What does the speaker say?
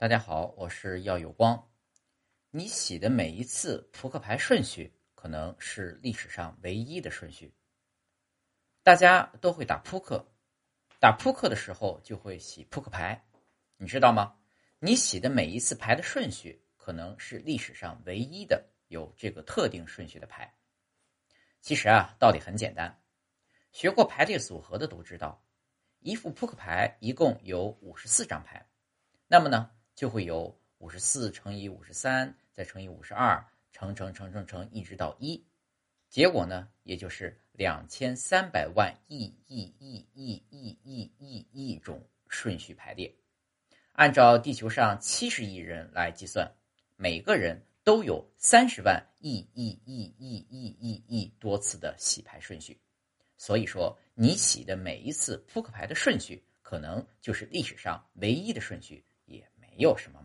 大家好，我是耀有光。你洗的每一次扑克牌顺序，可能是历史上唯一的顺序。大家都会打扑克，打扑克的时候就会洗扑克牌，你知道吗？你洗的每一次牌的顺序，可能是历史上唯一的有这个特定顺序的牌。其实啊，道理很简单，学过排列组合的都知道，一副扑克牌一共有五十四张牌，那么呢？就会有五十四乘以五十三，再乘以五十二，乘乘乘乘乘，一直到一，结果呢，也就是两千三百万亿亿亿亿亿亿亿亿种顺序排列。按照地球上七十亿人来计算，每个人都有三十万亿亿亿亿亿亿亿多次的洗牌顺序。所以说，你洗的每一次扑克牌的顺序，可能就是历史上唯一的顺序。没有什么。